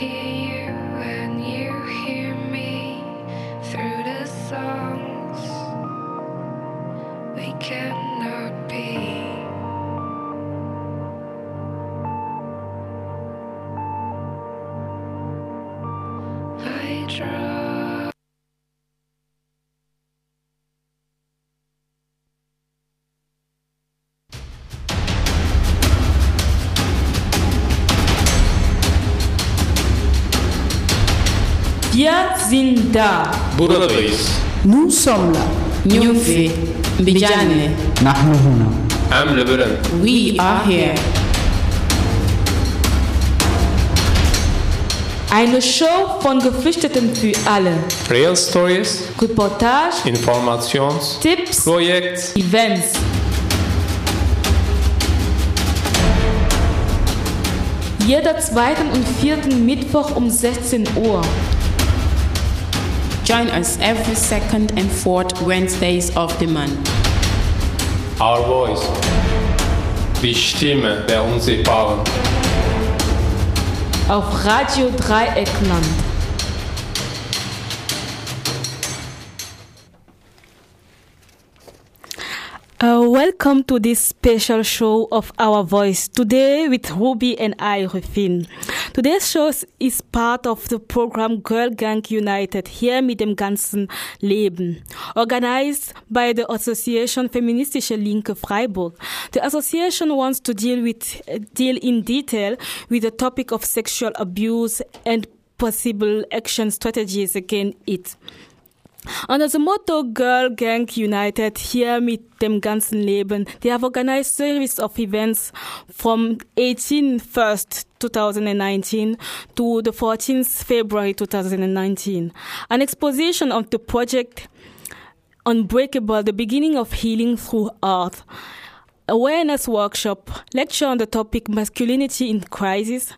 hear you Zinda. Buradayız. Nous sommes là. Nyumfi. Mbijane. Nahnu huna. Am Lebanon. We are here. Eine Show von Geflüchteten für alle. Real Stories, Reportage, Informations, Tipps, Projekts. Events. Jeder zweiten und vierten Mittwoch um 16 Uhr. Join us every second and fourth Wednesdays of the month. Our Voice. Die Stimme der Unsichtbaren. Auf Radio Dreieckland. Welcome to this special show of Our Voice. Today with Ruby and I, Rufin. Today's show is part of the program Girl Gang United, hier mit dem ganzen Leben. Organized by the Association Feministische Linke Freiburg. The association wants to deal with, deal in detail with the topic of sexual abuse and possible action strategies against it. Under the motto Girl Gang United, hier mit dem ganzen Leben, they have organized series of events from 18 1st 2019 to the 14th February 2019. An exposition of the project Unbreakable, the beginning of healing through art. Awareness workshop, lecture on the topic masculinity in crisis,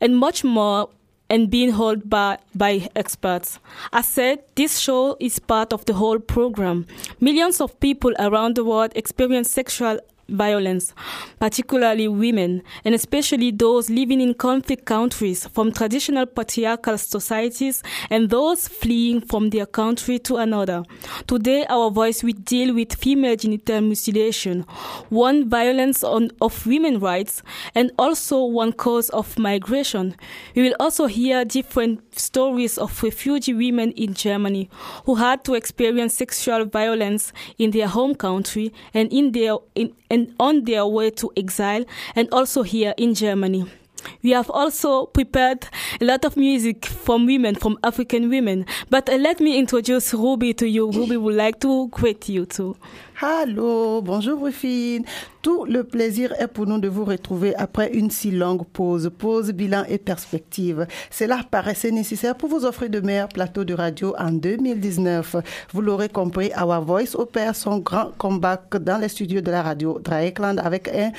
and much more and being held by, by experts. As said, this show is part of the whole program. Millions of people around the world experience sexual violence, particularly women, and especially those living in conflict countries from traditional patriarchal societies and those fleeing from their country to another. Today, our voice will deal with female genital mutilation, one violence on, of women's rights, and also one cause of migration. We will also hear different stories of refugee women in Germany who had to experience sexual violence in their home country and in their in, and on their way to exile and also here in Germany. We have also prepared a lot of music from women, from African women. But uh, let me introduce Ruby to you. Ruby would like to greet you too. Allô, bonjour Rufine. Tout le plaisir est pour nous de vous retrouver après une si longue pause. Pause, bilan et perspective. Cela paraissait nécessaire pour vous offrir de meilleurs plateaux de radio en 2019. Vous l'aurez compris, Our Voice opère son grand comeback dans les studios de la radio Dreieckland avec un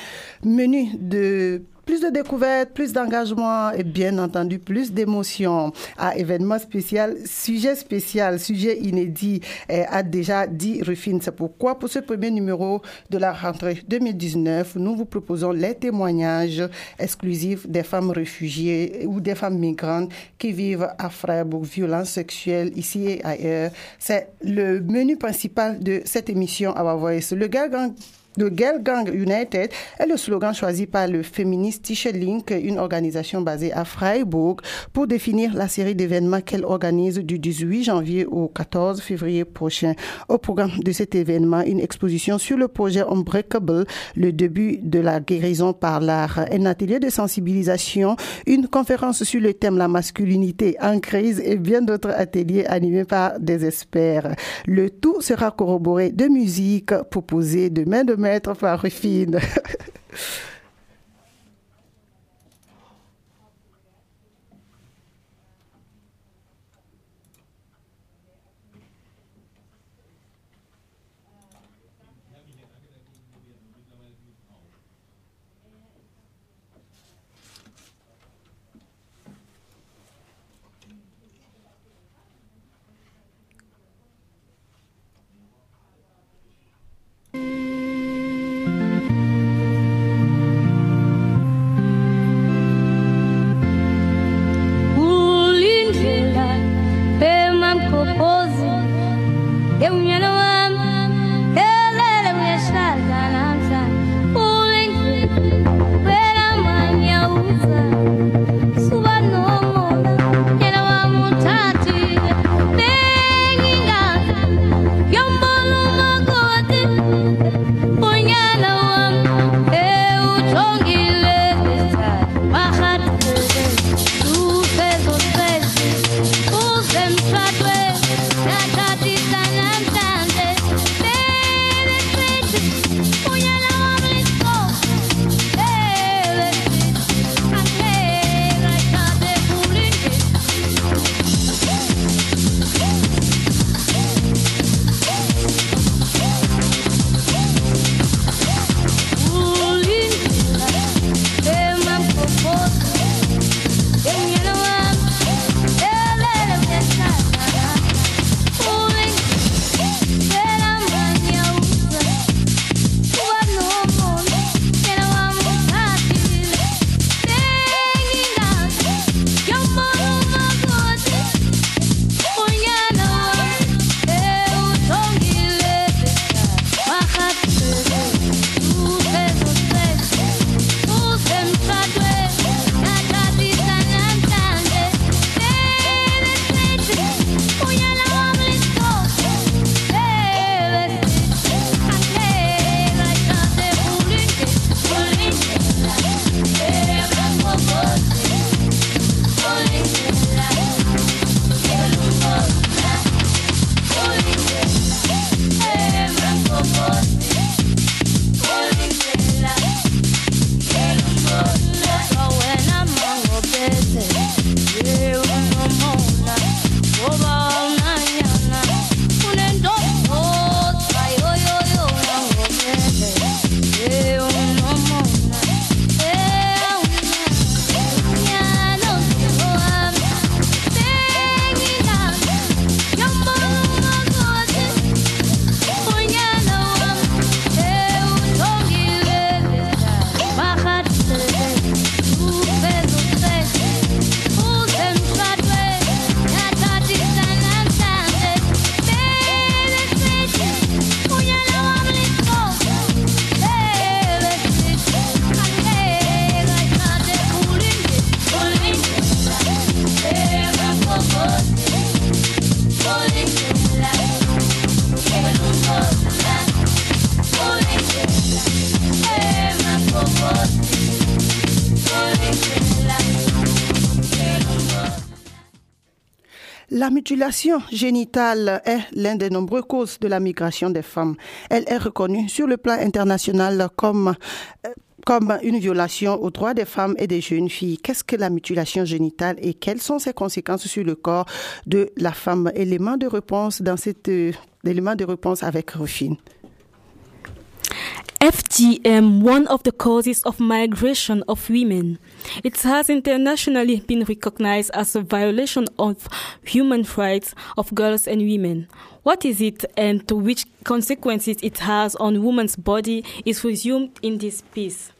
menu de plus de découvertes, plus d'engagement et bien entendu plus d'émotions. À événement spécial, sujet spécial, sujet inédit, eh, a déjà dit Rufine. C'est pourquoi pour ce premier numéro de la rentrée 2019, nous vous proposons les témoignages exclusifs des femmes réfugiées ou des femmes migrantes qui vivent à Freiburg, violences sexuelles ici et ailleurs. C'est le menu principal de cette émission Our Voice. Le gars le Girl Gang United est le slogan choisi par le féministe Tisha Link, une organisation basée à Freiburg, pour définir la série d'événements qu'elle organise du 18 janvier au 14 février prochain. Au programme de cet événement, une exposition sur le projet Unbreakable, le début de la guérison par l'art, un atelier de sensibilisation, une conférence sur le thème la masculinité en crise et bien d'autres ateliers animés par des experts. Le tout sera corroboré de musique proposée de main de maître par Rufine. Mutilation génitale est l'une des nombreuses causes de la migration des femmes. Elle est reconnue sur le plan international comme euh, comme une violation aux droits des femmes et des jeunes filles. Qu'est-ce que la mutilation génitale et quelles sont ses conséquences sur le corps de la femme? Élément de réponse dans euh, élément de réponse avec Rufine. FGM, one of the causes of migration of women. It has internationally been recognized as a violation of human rights of girls and women. What is it and to which consequences it has on women's body is resumed in this piece.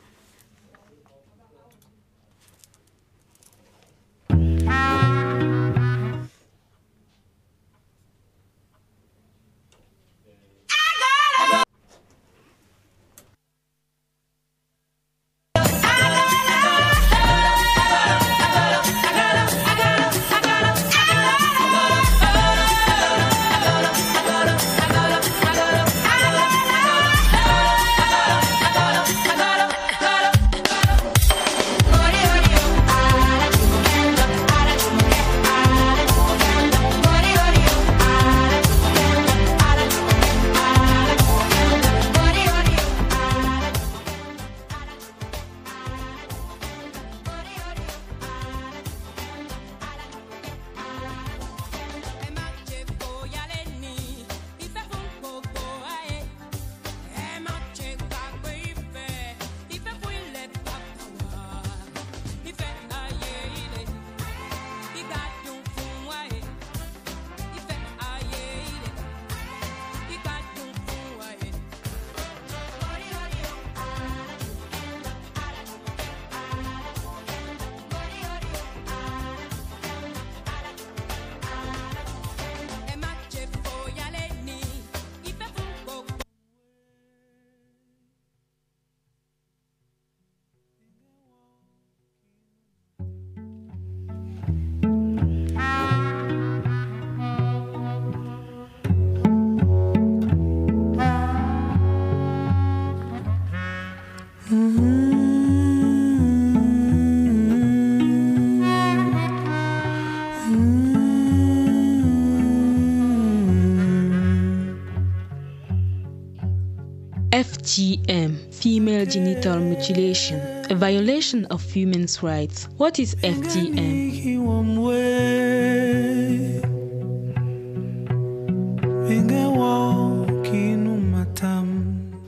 FGM, female genital mutilation, a violation of women's rights. What is FGM?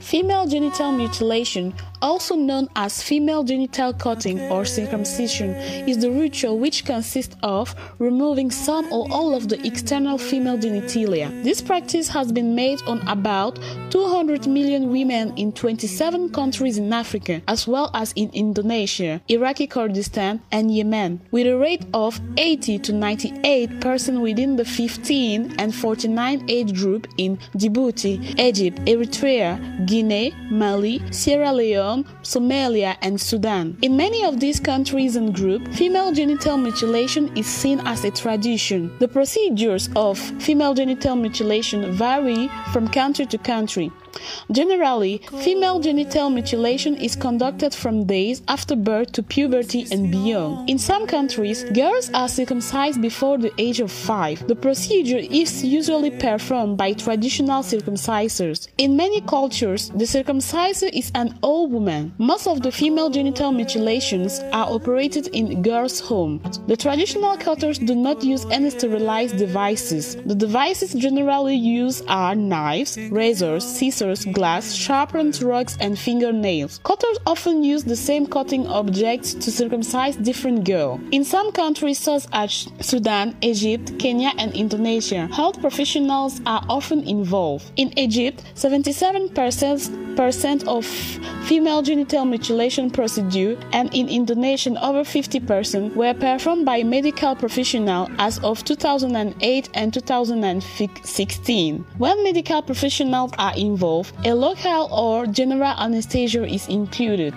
Female genital mutilation, also known as female genital cutting or circumcision, is the ritual which consists of removing some or all of the external female genitalia. This practice has been made on about 200 million women in 27 countries in Africa, as well as in Indonesia, Iraqi Kurdistan, and Yemen, with a rate of 80 to 98 percent within the 15 and 49 age group in Djibouti, Egypt, Eritrea, Guinea, Mali, Sierra Leone, Somalia, and Sudan. In many of these countries and groups, female genital mutilation is seen as a tradition. The procedures of female genital mutilation vary from country to country. Generally, female genital mutilation is conducted from days after birth to puberty and beyond. In some countries, girls are circumcised before the age of 5. The procedure is usually performed by traditional circumcisers. In many cultures, the circumciser is an old woman. Most of the female genital mutilations are operated in girls' homes. The traditional cutters do not use any sterilized devices. The devices generally used are knives, razors, scissors, glass, sharpened rocks, and fingernails. Cutters often use the same cutting objects to circumcise different girls. In some countries such as Sudan, Egypt, Kenya, and Indonesia, health professionals are often involved. In Egypt, 77% of female genital mutilation procedure, and in Indonesia, over 50% were performed by medical professionals as of 2008 and 2016. When medical professionals are involved, a local or general anesthesia is included.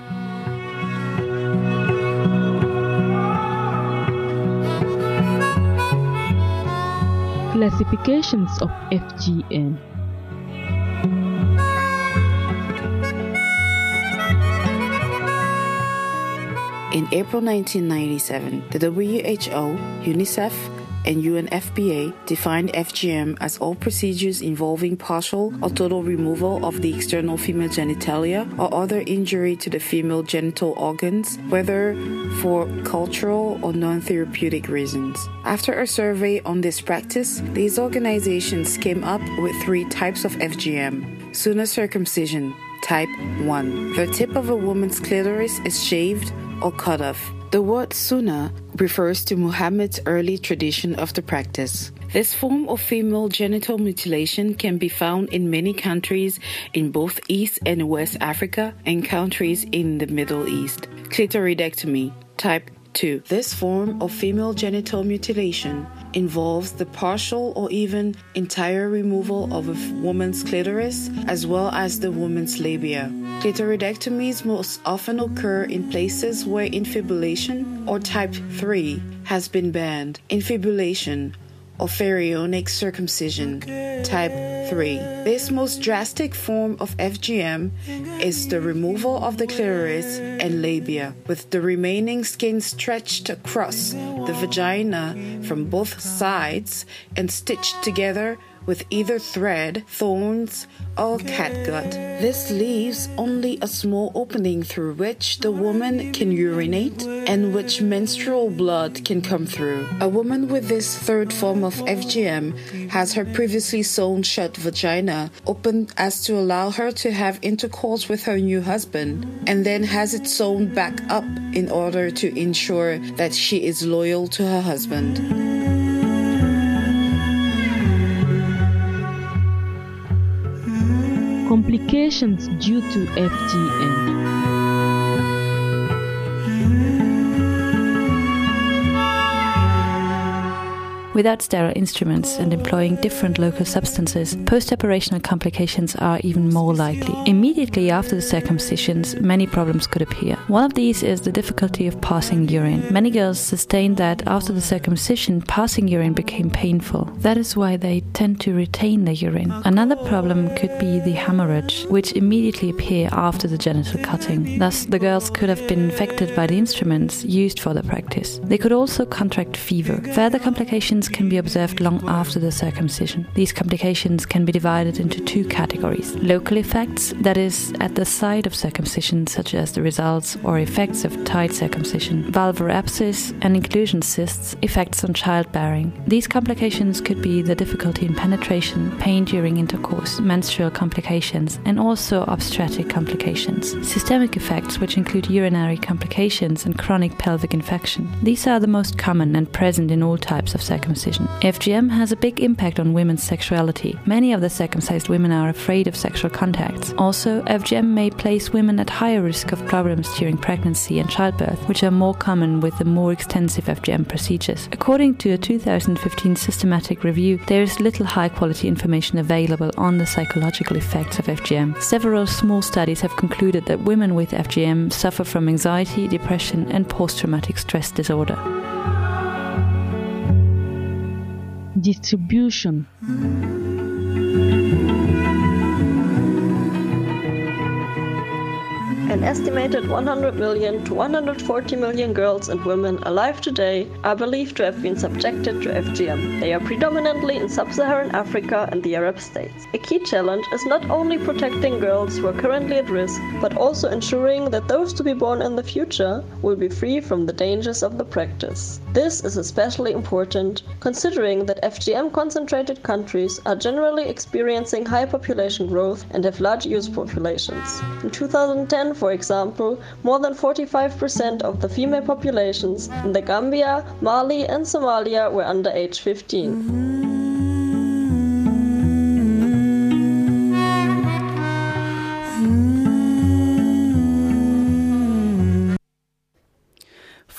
Classifications of FGM. In April 1997, the WHO, UNICEF, and UNFPA defined FGM as all procedures involving partial or total removal of the external female genitalia or other injury to the female genital organs, whether for cultural or non therapeutic reasons. After a survey on this practice, these organizations came up with three types of FGM Sunnah circumcision, type 1. The tip of a woman's clitoris is shaved or cut off. The word Sunnah refers to Muhammad's early tradition of the practice. This form of female genital mutilation can be found in many countries in both East and West Africa and countries in the Middle East. Clitoridectomy, type 2. This form of female genital mutilation involves the partial or even entire removal of a woman's clitoris as well as the woman's labia. Clitoridectomies most often occur in places where infibulation or type 3 has been banned. Infibulation or pharaonic circumcision, type 3. This most drastic form of FGM is the removal of the clitoris and labia, with the remaining skin stretched across the vagina from both sides and stitched together with either thread, thorns, or catgut. This leaves only a small opening through which the woman can urinate and which menstrual blood can come through. A woman with this third form of FGM has her previously sewn shut vagina opened as to allow her to have intercourse with her new husband and then has it sewn back up in order to ensure that she is loyal to her husband. Complications due to FGM. Without sterile instruments and employing different local substances, post operational complications are even more likely. Immediately after the circumcisions, many problems could appear. One of these is the difficulty of passing urine. Many girls sustain that after the circumcision, passing urine became painful. That is why they tend to retain their urine. Another problem could be the hemorrhage, which immediately appear after the genital cutting. Thus, the girls could have been infected by the instruments used for the practice. They could also contract fever. Further complications can be observed long after the circumcision. These complications can be divided into two categories local effects, that is, at the site of circumcision, such as the results or effects of tight circumcision, vulvar abscess and inclusion cysts, effects on childbearing. These complications could be the difficulty in penetration, pain during intercourse, menstrual complications, and also obstetric complications. Systemic effects, which include urinary complications and chronic pelvic infection. These are the most common and present in all types of circumcision. FGM has a big impact on women's sexuality. Many of the circumcised women are afraid of sexual contacts. Also, FGM may place women at higher risk of problems during pregnancy and childbirth, which are more common with the more extensive FGM procedures. According to a 2015 systematic review, there is little high quality information available on the psychological effects of FGM. Several small studies have concluded that women with FGM suffer from anxiety, depression, and post traumatic stress disorder. Distribution. An estimated 100 million to 140 million girls and women alive today are believed to have been subjected to FGM. They are predominantly in sub Saharan Africa and the Arab states. A key challenge is not only protecting girls who are currently at risk, but also ensuring that those to be born in the future will be free from the dangers of the practice. This is especially important considering that FGM concentrated countries are generally experiencing high population growth and have large youth populations. In 2010, for example, more than 45% of the female populations in the Gambia, Mali, and Somalia were under age 15. Mm-hmm.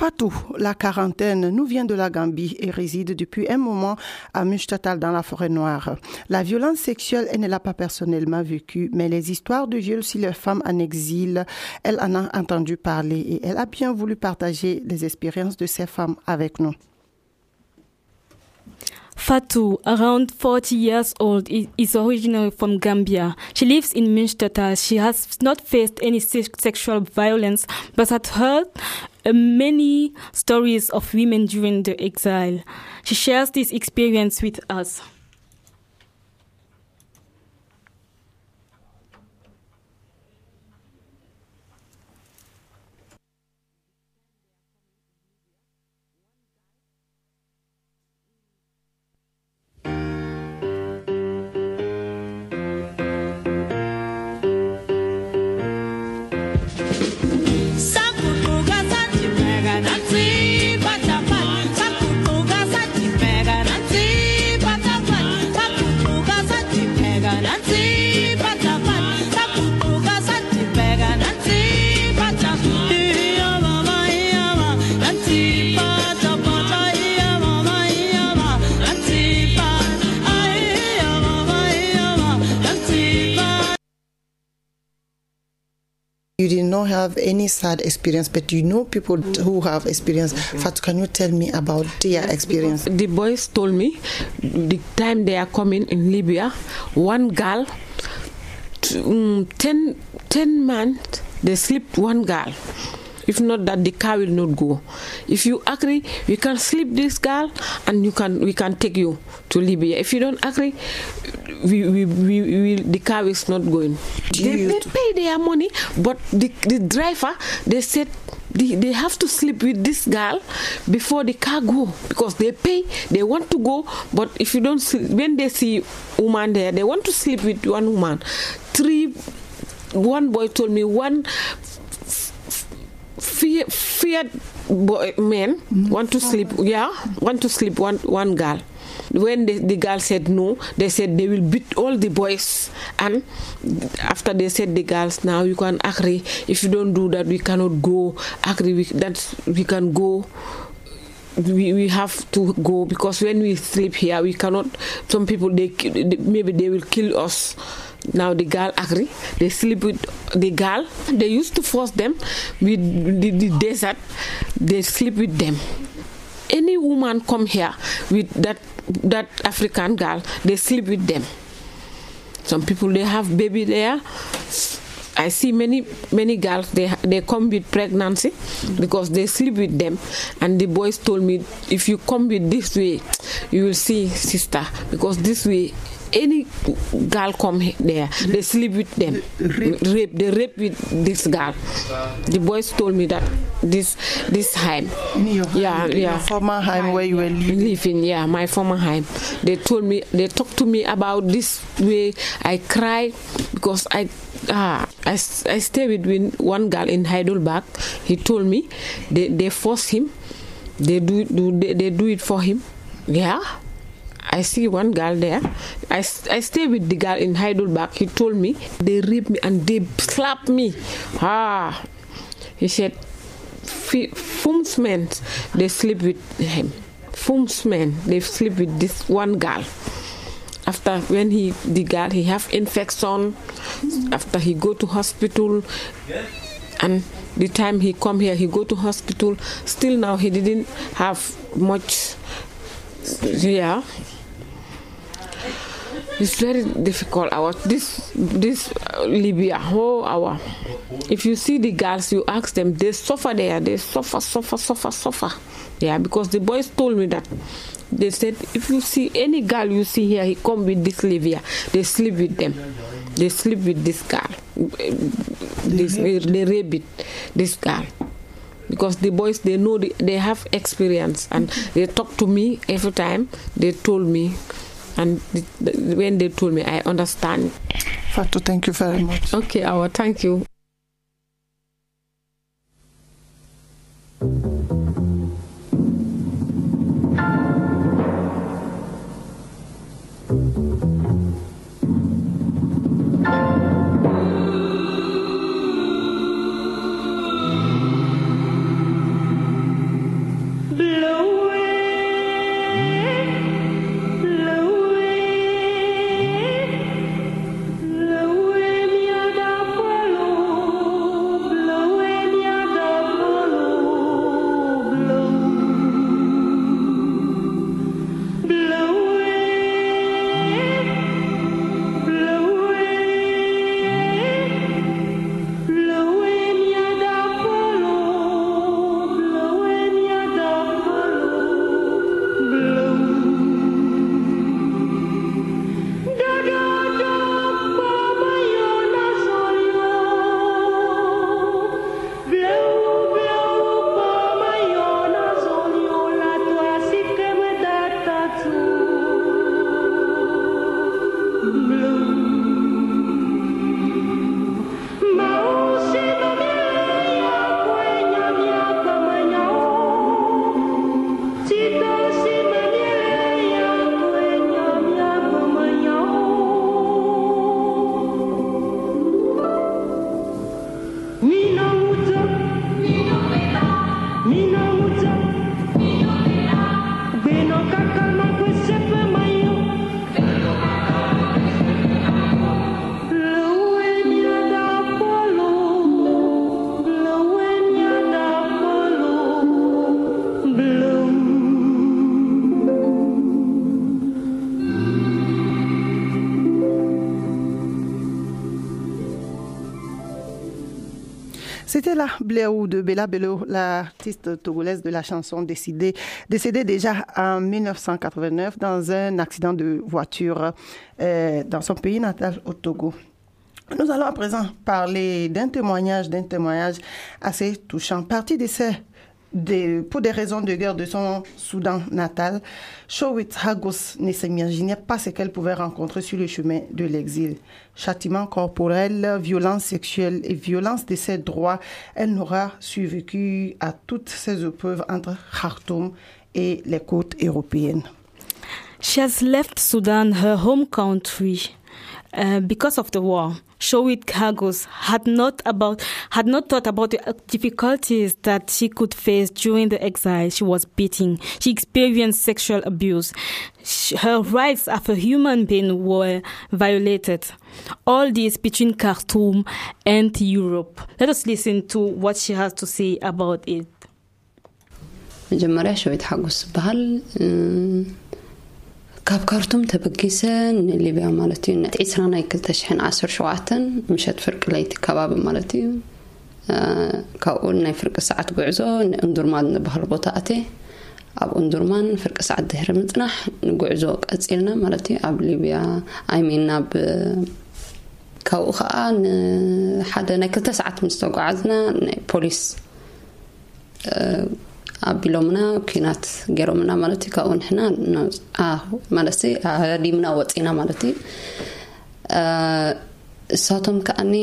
Fatou, la quarantaine, nous vient de la Gambie et réside depuis un moment à Mustatal dans la forêt noire. La violence sexuelle, elle ne l'a pas personnellement vécue, mais les histoires de viol sur les femmes en exil, elle en a entendu parler et elle a bien voulu partager les expériences de ces femmes avec nous. Fatou, around 40 years old, is originally from Gambia. She lives in Münstertal. She has not faced any sexual violence, but has heard uh, many stories of women during the exile. She shares this experience with us. Not have any sad experience, but you know people who have experience. Fat, can you tell me about their experience? The boys told me the time they are coming in Libya, one girl, t- um, ten, ten man, they sleep one girl. If not that, the car will not go. If you agree, we can sleep this girl, and you can we can take you to Libya. If you don't agree, we, we, we, we the car is not going. They, they pay their money, but the, the driver they said they, they have to sleep with this girl before the car go because they pay they want to go but if you don't sleep, when they see woman there they want to sleep with one woman three one boy told me one fear feared boy men want to sleep yeah want to sleep one one girl. When the, the girl said no they said they will beat all the boys. And after they said the girls now you can agree if you don't do that we cannot go. Agree we, that we can go. We, we have to go because when we sleep here we cannot some people they maybe they will kill us now the girl agree they sleep with the girl they used to force them with the, the desert. They sleep with them. Any woman come here with that that african girl they sleep with them. Some people they have baby there I see many many girls they they come with pregnancy because they sleep with them. And the boys told me if you come with this way you will see sister because this way any girl come there they sleep with them. Rape. They rape with this girl. The boys told me that this this time yeah yeah your former home where you were living? Yeah my former home they told me they talked to me about this way. I cry because i ah i, I stay with one girl in heidelberg he told me they, they force him they do, do they, they do it for him yeah I see one girl there. I, I stay with the girl in Heidelberg. He told me they rape me and they slap me. Ah, he said, "Fi- Fumsmen, they sleep with him. Fumsmen, they sleep with this one girl. After when he the girl he have infection, after he go to hospital, and the time he come here he go to hospital. Still now he didn't have much. Yeah, it's very difficult. Our this this uh, Libya, whole hour If you see the girls, you ask them, they suffer there. They suffer, suffer, suffer, suffer. Yeah, because the boys told me that. They said if you see any girl you see here, he come with this Libya. They sleep with them. They sleep with this girl. This, they rape it, this girl because the boys they know the, they have experience and they talk to me every time they told me and the, the, when they told me i understand Fatou, thank you very much. okay our thank you C'était la Bléou de Bella Bello, l'artiste togolaise de la chanson décédée, décédée déjà en 1989 dans un accident de voiture euh, dans son pays natal au Togo. Nous allons à présent parler d'un témoignage, d'un témoignage assez touchant. Parti de ces pour des raisons de guerre de son Soudan natal, Showit Hagos ne s'imaginait pas ce qu'elle pouvait rencontrer sur le chemin de l'exil. Châtiment corporel, violence sexuelle et violence de ses droits, elle n'aura survécu à toutes ces épreuves entre Khartoum et les côtes européennes. She has left Sudan, her home country, uh, because of the war. Showit Hagos had not about had not thought about the difficulties that she could face during the exile. She was beaten. She experienced sexual abuse. She, her rights as a human being were violated. All this between Khartoum and Europe. Let us listen to what she has to say about it. ካብ ካርቱም ተበጊሰ ንሊብያ ማለት እዩ። ዒስራ ናይ 217 ምሸት ፍርቂ ለይቲ ከባቢ ማለት እዩ። ካብኡ ናይ ፍርቂ ሰዓት ጉዕዞ ንእንዱርማን ዝበሃል ቦታ ኣተ ኣብ እንዱርማን ፍርቂ ሰዓት ድሕሪ ምፅናሕ ንጉዕዞ ቀፂልና ማለት እዩ። ኣብ ሊብያ ኣይሚን ናብ ካብኡ ከዓ ንሓደ ናይ ክልተ ሰዓት ምስ ተጓዓዝና ናይ ፖሊስ ኣቢሎምና ኩናት ገይሮምና ማለት እዩ ካብኡ ንሕና ማለት ኣዲምና ወፂና ማለት እዩ እሳቶም ከዓኒ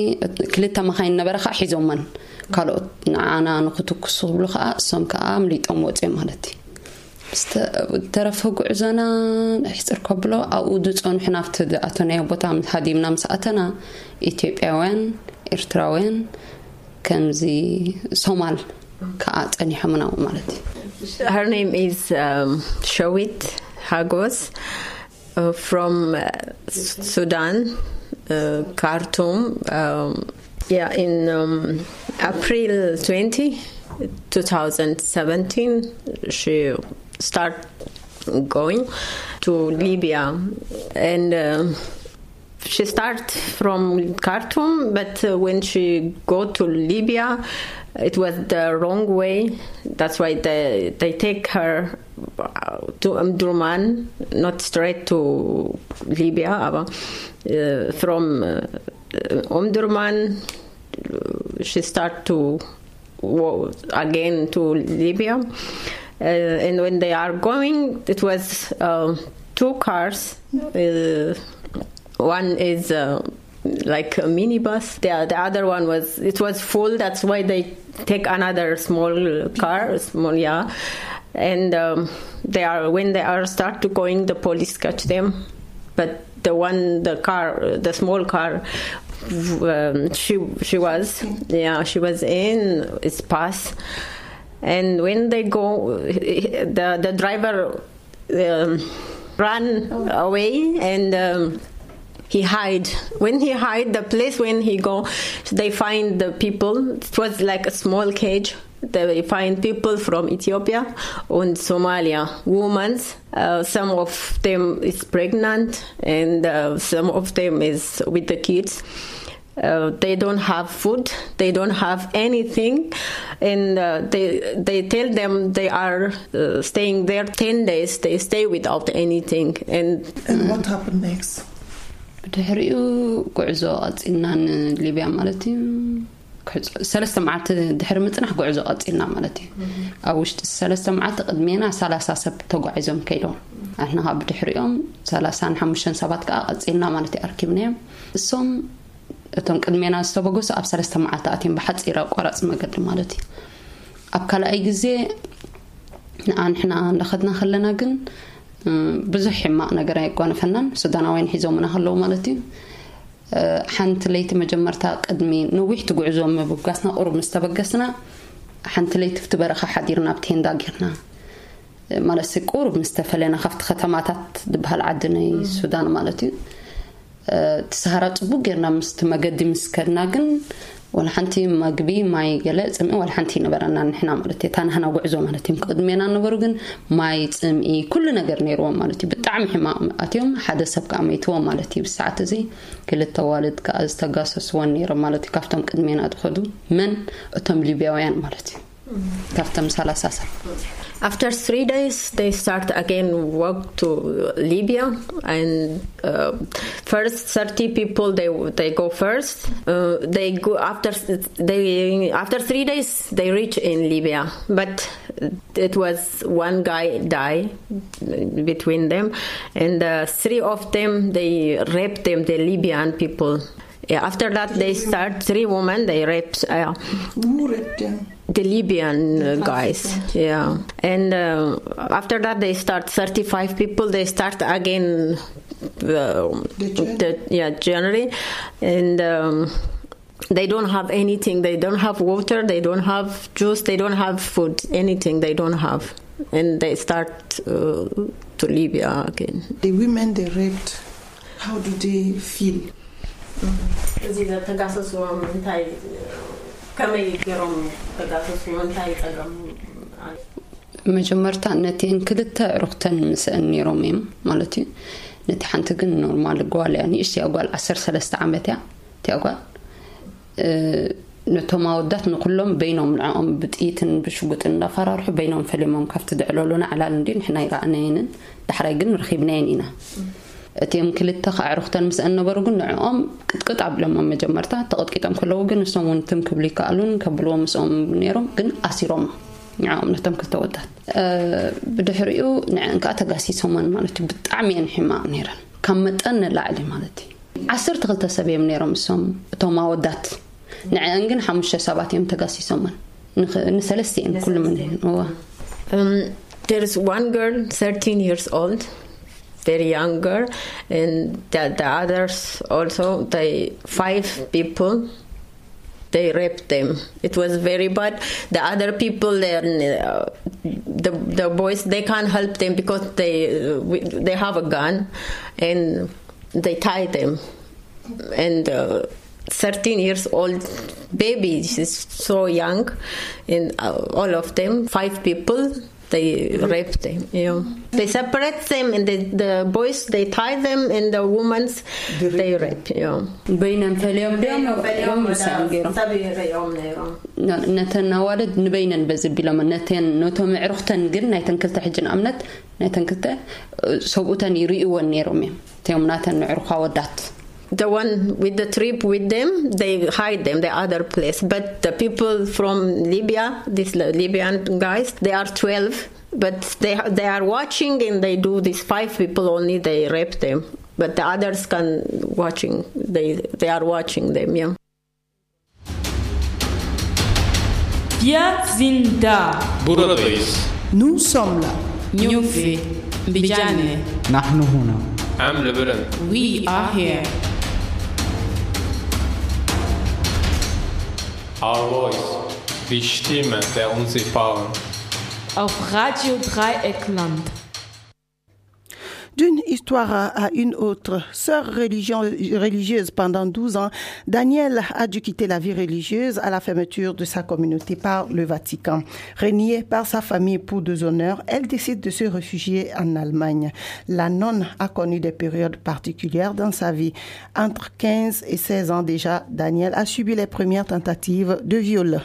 ክልተ መኻይን ነበረ ከዓ ሒዞመን ካልኦት ንዓና ንክትክሱ ክብሉ ከዓ እሶም ከዓ ምሊጦም ወፅዮም ማለት እዩ ዝተረፈ ጉዕዞና ሕፅር ከብሎ ኣብኡ ዝፀንሑ ናብቲ ዝኣተናዮ ቦታ ሃዲምና ምስ ኣተና ኢትዮጵያውያን ኤርትራውያን ከምዚ ሶማል ከዓ ፀኒሖምና ማለት እዩ Her name is um, Shawit Hagos uh, from uh, Sudan, uh, Khartoum. Um, yeah, in um, April 20, 2017, she started going to Libya and uh, she started from Khartoum, but uh, when she go to Libya, it was the wrong way. That's why they they take her to Omdurman, not straight to Libya. Uh, from uh, Omdurman, she start to again to Libya, uh, and when they are going, it was uh, two cars. Uh, one is uh, like a minibus. The, the other one was it was full. That's why they take another small car, small yeah. And um, they are when they are start to going, the police catch them. But the one, the car, the small car, um, she she was yeah she was in its pass. And when they go, the the driver um, ran away and. Um, he hide. When he hide the place when he go they find the people. It was like a small cage. They find people from ethiopia and somalia. Women uh, some of them is pregnant and uh, some of them is with the kids. Uh, they don't have food. They don't have anything. And uh, they they tell them they are uh, staying there 10 days. They stay without anything. And, and what happened next ብድሕሪኡ ጉዕዞ ቀፂልና ንሊብያ ማለት እዩ ሰለስተ መዓልቲ ድሕሪ ምፅናሕ ጉዕዞ ቀፂልና ማለት እዩ ኣብ ውሽጢ ሰለስተ መዓልቲ ቅድሜና ሰላሳ ሰብ ተጓዒዞም ከይዶም ኣሕና ከዓ ብድሕሪኦም ሰላሳን ሓሙሽተን ሰባት ከዓ ቀፂልና ማለት እዩ ኣርኪብናዮም እሶም እቶም ቅድሜና ዝተበገሱ ኣብ ሰለስተ መዓልቲ ኣትዮም ብሓፂረ ቆረፅ መገዲ ማለት እዩ ኣብ ካልኣይ ግዜ ንኣ ንሕና እንዳኸድና ከለና ግን ብዙሕ ሕማቅ ነገር ኣይጓነፈናን። ሱዳናውያን ሒዞምና ከለዉ ማለት እዩ። ሓንቲ ለይቲ መጀመርታ ቅድሚ ነዊሕ ትጉዕዞ ምብጋስና ቁሩብ ምስ ሓንቲ ለይቲ ብቲ በረኻ ሓዲርና ብቲ ሄንዳ ጌርና። ማለት ቁሩብ ምስ ካብቲ ከተማታት ዝበሃል ዓዲ ናይ ሱዳን ማለት እዩ። ትሰሃራ ፅቡቅ ጌርና ምስቲ መገዲ ምስ ግን ወላ ሓንቲ መግቢ ማይ ገለ ፅምኢ ወላ ሓንቲ ነበረና ንሕና ማለት እዩ እታ ንህና ጉዕዞ ማለት እዩ ቅድሜና ነበሩ ግን ማይ ፅምኢ ኩሉ ነገር ነይርዎም ማለት እዩ ብጣዕሚ ሕማቅ ኣትዮም ሓደ ሰብ ከዓ መይትዎም ማለት እዩ ብሰዓት እዚ ክልተ ዋልድ ከዓ ዝተጋሰስዎን ነይሮም ማለት እዩ ካብቶም ቅድሜና ዝኸዱ መን እቶም ሊብያውያን ማለት እዩ ካብቶም ሰላሳ ሰብ After three days, they start again walk to Libya, and uh, first thirty people they they go first. Uh, they go after they after three days they reach in Libya, but it was one guy die between them, and uh, three of them they raped them, the Libyan people. Yeah, after that they start three women they raped. Uh, Who raped them? the Libyan uh, guys, yeah. And uh, after that, they start 35 people. They start again, uh, the, yeah, January, and um, they don't have anything. They don't have water. They don't have juice. They don't have food. Anything they don't have, and they start uh, to Libya again. The women they raped, how do they feel? እዚህ ተጋሰስዎም እንታይ ከመይ ገይሮም ተጋሰስዎ እንታይ ፀገም መጀመርታ ነቲን ክልተ ዕሩክተን ምስአን ነይሮም እዮም ማለት እዩ። ነቲ ሓንቲ ግን ኖርማል ጓል እያ ንእሽተያ ጓል 13 ዓመት እያ እቲያ ጓል። ነቶም ኣወዳት ንኩሎም በይኖም ንዕኦም ብጥይትን ብሽጉጥን እንዳፈራርሑ በይኖም ፈሊሞም ካብቲ ዝዕለሉና ዕላል እንዲ ንሕና ይረኣናየንን። ዳሕራይ ግን ረኪብናየን ኢና እቲኦም ክልተ ከዓ ዕሩክተን ምስአን ነበሩ ግን ንዕኦም ቅጥቅጥ ኣብሎሞም መጀመርታ ተቐጥቂጦም ከለዉ ግን ንሶም እውን ትም ክብሉ ይከኣሉን ከብልዎ ምስኦም ነይሮም ግን ኣሲሮም ንዕኦም ነቶም ክልተ ወዳት ብድሕሪኡ ንዕን ከዓ ተጋሲሶመን ማለት እዩ ብጣዕሚ እየን ሕማቅ ነይረን ካብ መጠን ንላዕሊ ማለት እዩ። ዓሰርተ ክልተ ሰብ እዮም ነይሮም እሶም እቶም ኣወዳት ንዕን ግን ሓሙሽተ ሰባት እዮም ተጋሲሶመን ንሰለስተ እየን ኩሉ ምን There's very younger, and the, the others also, they five people they raped them. It was very bad. The other people, uh, the the boys, they can't help them because they uh, they have a gun, and they tie them, and. Uh, 13 years old baby she's so young and uh, all of them five people they raped them yeah. they separate them and the, the boys they tie them and the women they rape yeah. በይነን ፈልዮም ድዮም ምሳን ገይሮም ነተን ኣዋልድ ንበይነን በዚ ቢሎም ነተን ነቶም ዕሩክተን ግን ናይተን ክልተ ሕጂ ንኣብነት ናይተን ክልተ ሰብኡተን ይርእይዎን ነይሮም እዮም እትዮም ናተን ዕሩኻ ወዳት the one with the trip with them, they hide them the other place. But the people from Libya, these Libyan guys, they are 12, but they they are watching and they do these five people only they rape them. But the others can watching they they are watching them. Yeah. Wir sind da. Buradayız. Nous sommes là. We are here. Our voice. Die Stimme der Unsichtbaren. Auf Radio Dreieckland. D'une histoire à une autre, sœur religieuse pendant 12 ans, Daniel a dû quitter la vie religieuse à la fermeture de sa communauté par le Vatican. Régnée par sa famille pour deux honneurs, elle décide de se réfugier en Allemagne. La nonne a connu des périodes particulières dans sa vie. Entre 15 et 16 ans déjà, Daniel a subi les premières tentatives de viol.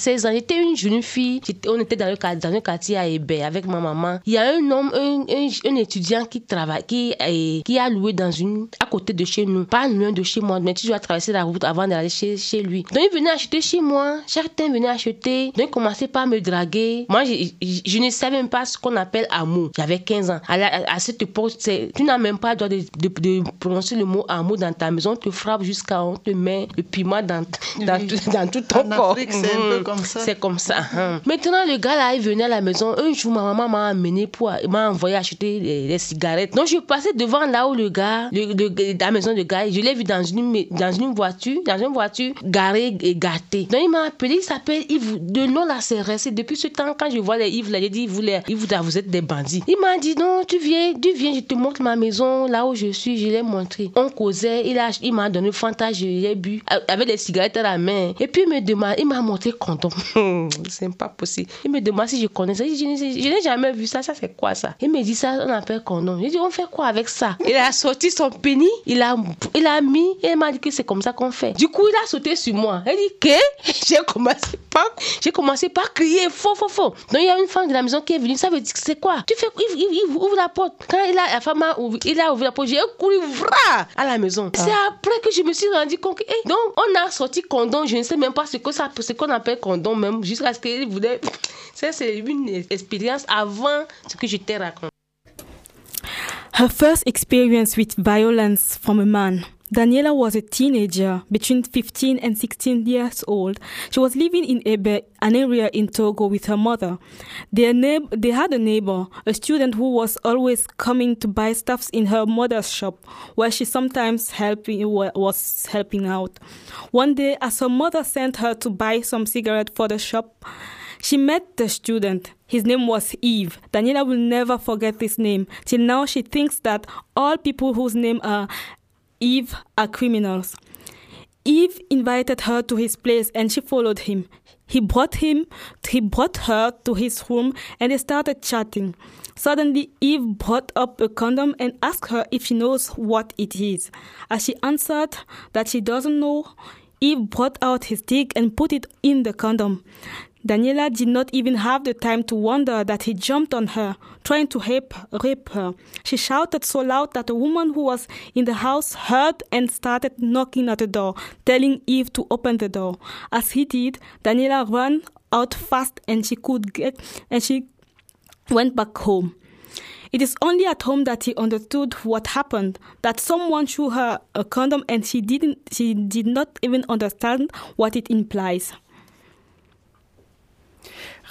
16 ans, j'étais une jeune fille. On était dans le, quart- dans le quartier à Hébert avec ma maman. Il y a un homme, un, un- un étudiant qui travaille, qui, est- qui a loué dans une, à côté de chez nous, pas loin de chez moi. Mais tu dois traverser la route avant d'aller chez, chez lui. Donc il venait acheter chez moi. Certains venaient acheter. Donc il commençait par me draguer. Moi, je, je- je ne savais même pas ce qu'on appelle amour. J'avais 15 ans. À, la- à cette époque, tu n'as même pas le droit de, de, de prononcer le mot amour dans ta maison. On te frappe jusqu'à on te met le piment dans, dans, tout- dans tout ton En corps. Afrique, c'est un peu Mhm. Comme ça. C'est comme ça. hein. Maintenant, le gars là, il venait à la maison. Un jour, ma maman m'a amené pour, m'a envoyé acheter des, des cigarettes. Donc, je passais devant là où le gars, le, le- la maison de gars, je l'ai vu dans une, dans une voiture, dans une voiture garée et gâtée. Donc, il m'a appelé, il s'appelle Yves. De nom là, c'est resté. Depuis ce temps, quand je vois les Yves là, j'ai dit, vous, les, Yves, là, vous êtes des bandits. Il m'a dit, non, tu viens, tu viens, je te montre ma maison, là où je suis, je l'ai montré. On causait, il, a, il m'a donné Fanta, je l'ai bu, avec des cigarettes à la main. Et puis, il me demande, il m'a montré c'est pas possible. Il me demande si je connais ça. Je n'ai- je n'ai jamais vu ça, ça c'est quoi ça? Il me dit ça, on appelle condom. Je dis, on fait quoi avec ça? Il a sorti son pénis, il a, il a mis, et il m'a dit que c'est comme ça qu'on fait. Du coup, il a sauté sur moi. Il dit, que? J'ai commencé par, j'ai commencé par crier, faux, faux, faux. Donc, il y a une femme de la maison qui est venue, ça veut dire que c'est quoi? Tu fais, il, il- il ouvre la porte. Quand il a, la femme a ouvert, il a ouvert la porte, j'ai couru vra à la maison. C'est après que je me suis rendu compte que, eh, donc, on a sorti condom, je ne sais même pas ce que ça, ce qu'on appelle condom même, jusqu'à ce qu'il voulait. Ça, c'est une expérience avant ce que je t'ai raconté. Her first experience with violence from a man. Daniela was a teenager between 15 and 16 years old. She was living in Ebe, an area in Togo with her mother. Their they had a neighbor, a student who was always coming to buy stuffs in her mother's shop, where she sometimes helping, was helping out. One day, as her mother sent her to buy some cigarette for the shop, she met the student. His name was Yves. Daniela will never forget this name. Till now, she thinks that all people whose name are Yves are criminals. Yves invited her to his place and she followed him. He brought him he brought her to his room and they started chatting. Suddenly Yves brought up a condom and asked her if she knows what it is. As she answered that she doesn't know, Yves brought out his dick and put it in the condom. Daniela did not even have the time to wonder that he jumped on her, trying to rape, rape her. She shouted so loud that a woman who was in the house heard and started knocking at the door, telling Yves to open the door. As he did, Daniela ran out fast and she could get and she went back home. It is only at home that he understood what happened, that someone threw her a condom and she didn't she did not even understand what it implies.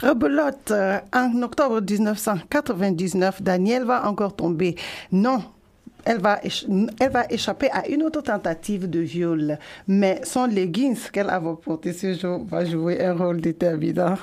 Rebelote, en octobre 1999, Danielle va encore tomber. Non, elle va, elle va échapper à une autre tentative de viol. Mais son leggings qu'elle avait porté ce jour va jouer un rôle déterminant.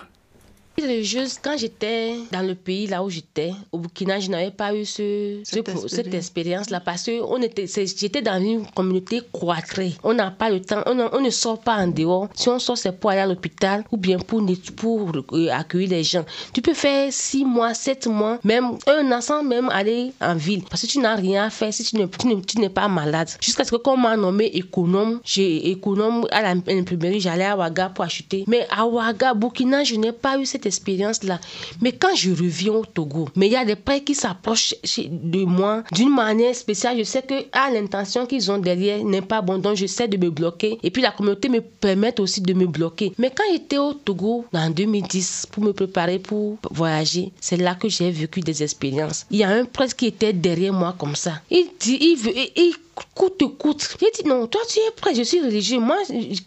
Religieuse, quand j'étais dans le pays là où j'étais, au Burkina, je n'avais pas eu ce, ce- Cette cette expérience-là parce que on était, c'est- j'étais dans une communauté cloîtrée. On n'a pas le temps, on, ne- on ne sort pas en dehors. Si on sort, c'est pour aller à l'hôpital ou bien pour, pour euh, accueillir les gens. Tu peux faire six mois, sept mois, même un an sans même aller en ville parce que tu n'as rien à faire si tu ne- tu tu n'es pas malade. Jusqu'à ce que qu'on m'a nommé économe, j'ai économe à l'imprimerie, j'allais à Ouaga pour acheter. Mais à Ouaga, Burkina, je n'ai pas eu cette expérience-là. Mais quand je reviens au Togo, mais il y a des prêts qui s'approchent de moi d'une manière spéciale. Je sais que à l'intention qu'ils ont derrière n'est pas bon, donc j'essaie de me bloquer. Et puis la communauté me permet aussi de me bloquer. Mais quand j'étais au Togo en 2010 pour me préparer pour voyager, c'est là que j'ai vécu des expériences. Il y a un prêtre qui était derrière moi comme ça. Il dit, il veut, il coûte coûte. J'ai dit non, toi tu es prêt, je suis religieux. Moi,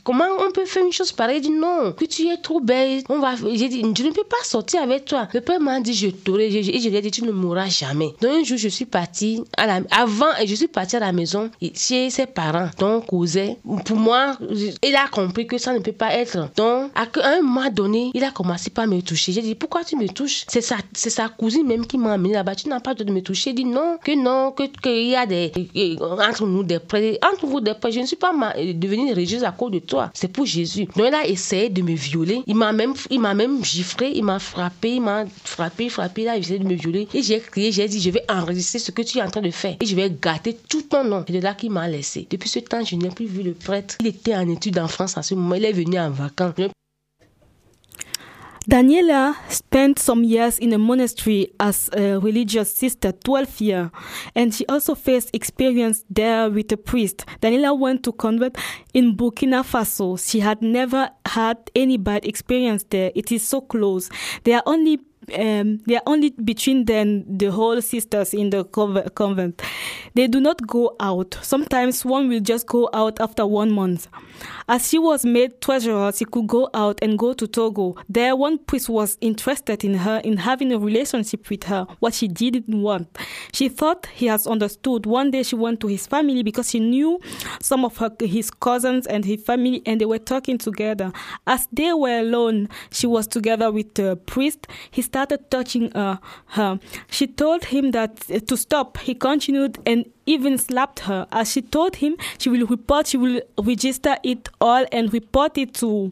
comment on peut faire une chose pareille? Il dit non, que tu es trop belle. On va. J'ai dit, je ne peux pas sortir avec toi. Le père m'a dit, je t'aurai. Et je, lui ai dit, tu ne mourras jamais. Donc un jour, je suis partie avant, et je suis partie à la maison chez ses parents. Donc, causait. Pour moi, il a compris que ça ne peut pas être. Donc, à un moment donné, il a commencé par me toucher. J'ai dit, pourquoi tu me touches? C'est sa, cousine même qui m'a amené là-bas. Tu n'as pas le droit de me toucher. Il dit non, que non, que qu'il y a des entre nous des prêts, entre vous des prêts. Je ne suis pas devenue religieuse à cause de toi. C'est pour Jésus. Donc il a essayé de me violer. Il m'a même, il m'a même giflé, il m'a frappé, il m'a frappé, frappé. Il a essayé de me violer. Et j'ai crié, j'ai dit, je vais enregistrer ce que tu es en train de faire et je vais gâter tout ton nom. C'est de là qu'il m'a laissé. Depuis ce temps, je n'ai plus vu le prêtre. Il était en études en France à ce moment. Il est venu en vacances. Je Daniela spent some years in a monastery as a religious sister, 12 years, and she also faced experience there with a priest. Daniela went to convert in Burkina Faso. She had never had any bad experience there. It is so close. There are only um, they are only between them the whole sisters in the convent. They do not go out. Sometimes one will just go out after one month. As she was made treasurer, she could go out and go to Togo. There, one priest was interested in her, in having a relationship with her, what she didn't want. She thought he has understood. One day she went to his family because she knew some of her, his cousins and his family, and they were talking together. As they were alone, she was together with the priest. He started touching uh, her. She told him that uh, to stop. He continued and even slapped her. As she told him, she will report, she will register it all and report it to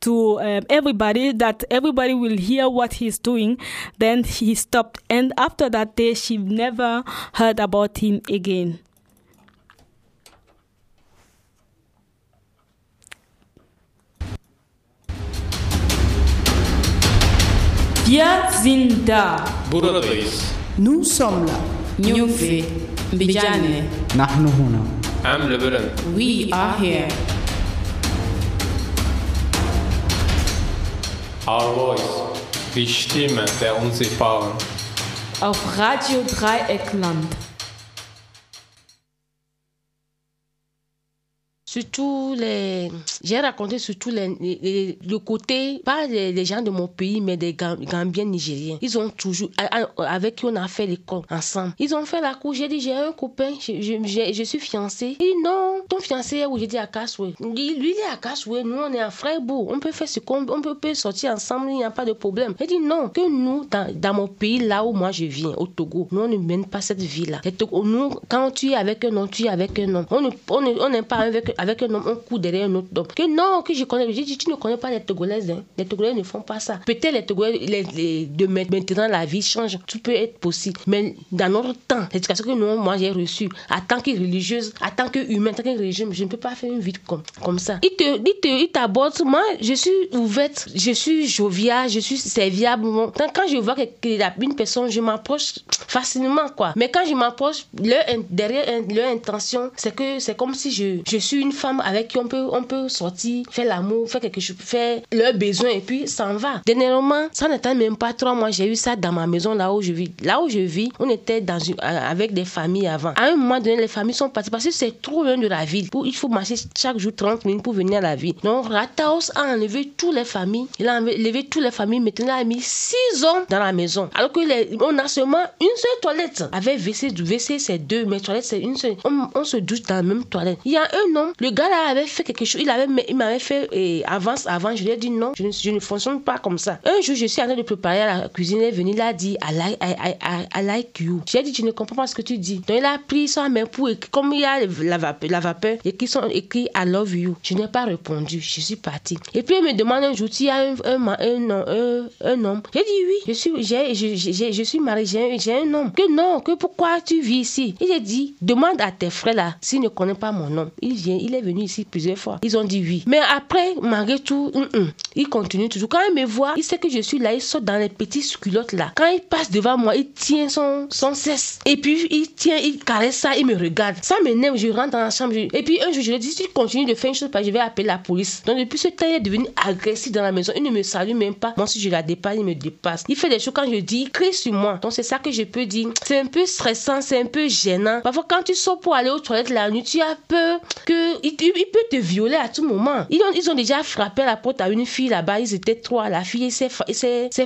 to um, everybody that everybody will hear what he's doing. Then he stopped, and after that day, she never heard about him again. Wir sind da. Burundis. Nous sommes là. Nyufi. Bijane. Nahnu huna. Am Lebanon. We are here. Our voice. Die Stimme der Unsichtbaren. Auf Radio Dreieckland. Surtout les. J'ai raconté surtout les, le côté, pas les, gens de mon pays, mais des Gam- Gambiens nigériens. Ils ont toujours. Avec qui on a fait l'école ensemble. Ils ont fait la cour. J'ai dit, j'ai un copain, je, je, je- suis fiancée. Il dit, non, ton fiancé est où? J'ai dit à Kaswe. Lui, il est à Kaswe. Nous, on est à Freiburg. On peut faire ce qu'on on peut, sortir ensemble, il n'y a pas de problème. Il dit, non, que nous, dans, dans mon pays, là où moi je viens, au Togo, nous, on ne mène pas cette vie-là. Nous, quand tu es avec un homme, tu es avec un homme. On ne- on on n'est pas avec, avec un homme, on court derrière un autre homme. Que non, que je connais. J'ai dit, tu ne connais pas les Togolaises. Hein. Les Togolais ne font pas ça. Peut-être les Togolais, les, de ma- maintenant, la vie change. Tout peut être possible. Mais dans notre temps, l'éducation que nous, moi, j'ai reçue, en tant que religieuse, en tant qu'humaine, en tant que religieux, je ne peux pas faire une vie comme, comme ça. Il te, il te, il. Moi, je suis ouverte, je suis joviale, je suis serviable. Quand, quand je vois que, que une personne, je m'approche facilement, quoi. Mais quand je m'approche, derrière leur intention, c'est que c'est comme si je, je suis une femme avec qui on peut, on peut sortir, faire l'amour, faire quelque chose, faire leurs besoins et puis s'en va. Dernièrement, ça n'était même pas trois mois, j'ai eu ça dans ma maison là où je vis. Là où je vis, on était dans une, euh, avec des familles avant. À un moment donné, les familles sont parties parce que c'est trop loin de la ville. Il faut marcher chaque jour 30 minutes pour venir à la ville. Donc, Rataos a enlevé toutes les familles. Il a enlevé toutes les familles. Maintenant, il a mis six hommes dans la maison. Alors que les- on a seulement une seule toilette. Avec WC, WC, c'est deux, mais toilette, c'est une seule. On, on se douche dans la même toilette. Il y a un homme, le gars là avait fait quelque chose. Il il m'avait fait eh, avance avant. Je lui ai dit non, je ne, je ne fonctionne pas comme ça. Un jour, je suis en train de préparer à la cuisine. Il est venu, il a dit I like, I, I, I, like you. J'ai dit, je ne comprends pas ce que tu dis. Donc, il a pris sa main pour comme il y a la vapeur, la vapeur et qui sont écrits I love you. Je n'ai pas répondu. Je suis partie. Et puis, il me demande un jour s'il y a un, un, un, un, un homme. J'ai dit oui, je suis, j'ai, je- je suis mariée, j'ai, j'ai un homme. Que non, que pourquoi tu vis ici? Il a dit, demande à tes frères là s'ils ne connaissent pas mon nom. Il vient, il est venu ici plusieurs fois. Ils ont dit oui. Mais après, malgré tout, hum, hum, il continue toujours. Quand il me voit, il sait que je suis là, il saute dans les petites culottes là. Quand il passe devant moi, il tient son, son cesse. Et puis, il tient, il caresse ça, il me regarde. Ça m'énerve, je rentre dans la chambre. Et puis, un jour, je lui dit, si tu continues de faire une chose, je vais appeler la police. Donc, depuis ce temps, il est devenu agressif dans la maison. Il ne me salue même pas. Moi, si je la dépasse, il me dépasse. Il fait des choses quand je dis, il crie sur moi. Donc, c'est ça que je peux dire. C'est un peu stressant, c'est un peu gênant. Parfois, quand tu sors pour aller aux toilettes la nuit, tu as peur que il, peut te violer à tout moment. Ils ont, ils ont déjà frappé la porte à une fille là-bas. Ils étaient trois. La fille s'est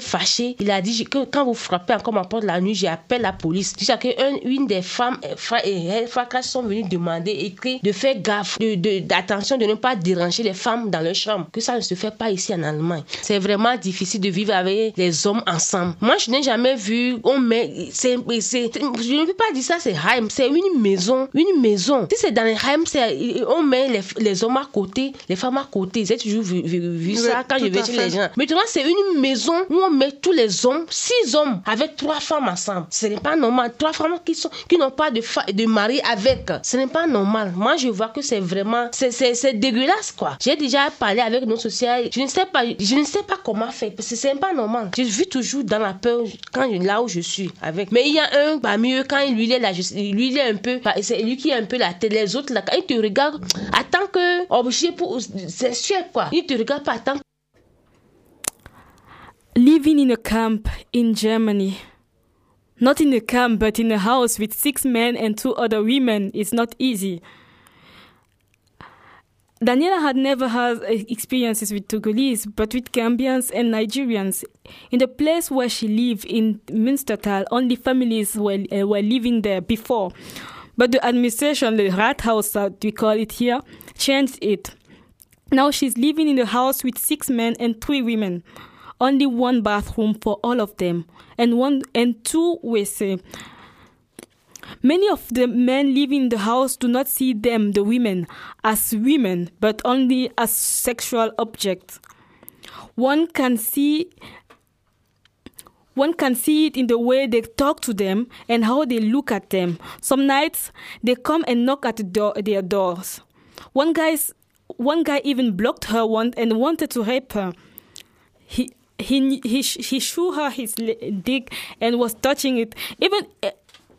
fâchée. Il a dit que quand vous frappez encore ma porte la nuit, j'appelle la police. Jusqu'à que un- une des femmes euh, et fracas sont venues demander, écrit, de faire gaffe, de, de- d'attention, de ne pas déranger les femmes dans leur chambre. Que ça ne se fait pas ici en Allemagne. C'est vraiment difficile de vivre avec les hommes ensemble. Moi, je n'ai jamais vu, on met, c'est, je ne peux pas dire ça, c'est Heim, c'est une maison, une maison. Si c'est dans les Heim, c'est, met les, les hommes à côté, les femmes à côté. J'ai toujours vu, vu- vu Oui, ça quand je vais chez les gens. Maintenant, c'est une maison où on met tous les hommes, six hommes, avec trois femmes ensemble. Ce n'est pas normal. Trois femmes qui sont, qui n'ont pas de, de mari avec. Ce n'est pas normal. Moi, je vois que c'est vraiment, c'est, dégueulasse, quoi. J'ai déjà parlé avec nos sociales. Je ne sais pas, je ne sais pas comment faire parce que c'est pas normal. Je vis toujours dans la peur quand je, là où je suis avec. Mais il y a un parmi eux, quand lui, il est là, je- lui, il est un peu, c'est lui qui est un peu la tête. Les autres, là, quand ils te regardent, obligé pour, quoi. Te pas, living in a camp in Germany. Not in a camp, but in a house with six men and two other women is not easy. Daniela had never had experiences with Togolese, but with Gambians and Nigerians. In the place where she lived in Münstertal, only families were, uh, were living there before. But the administration, the Rathaus that uh, we call it here, changed it. Now she's living in a house with six men and three women. Only one bathroom for all of them, and one and two WC. Uh, many of the men living in the house do not see them, the women, as women, but only as sexual objects. One can see one can see it in the way they talk to them and how they look at them. Some nights they come and knock at the door, their doors. One guy's one guy even blocked her one and wanted to rape her. He he he he threw her his dick and was touching it. Even uh,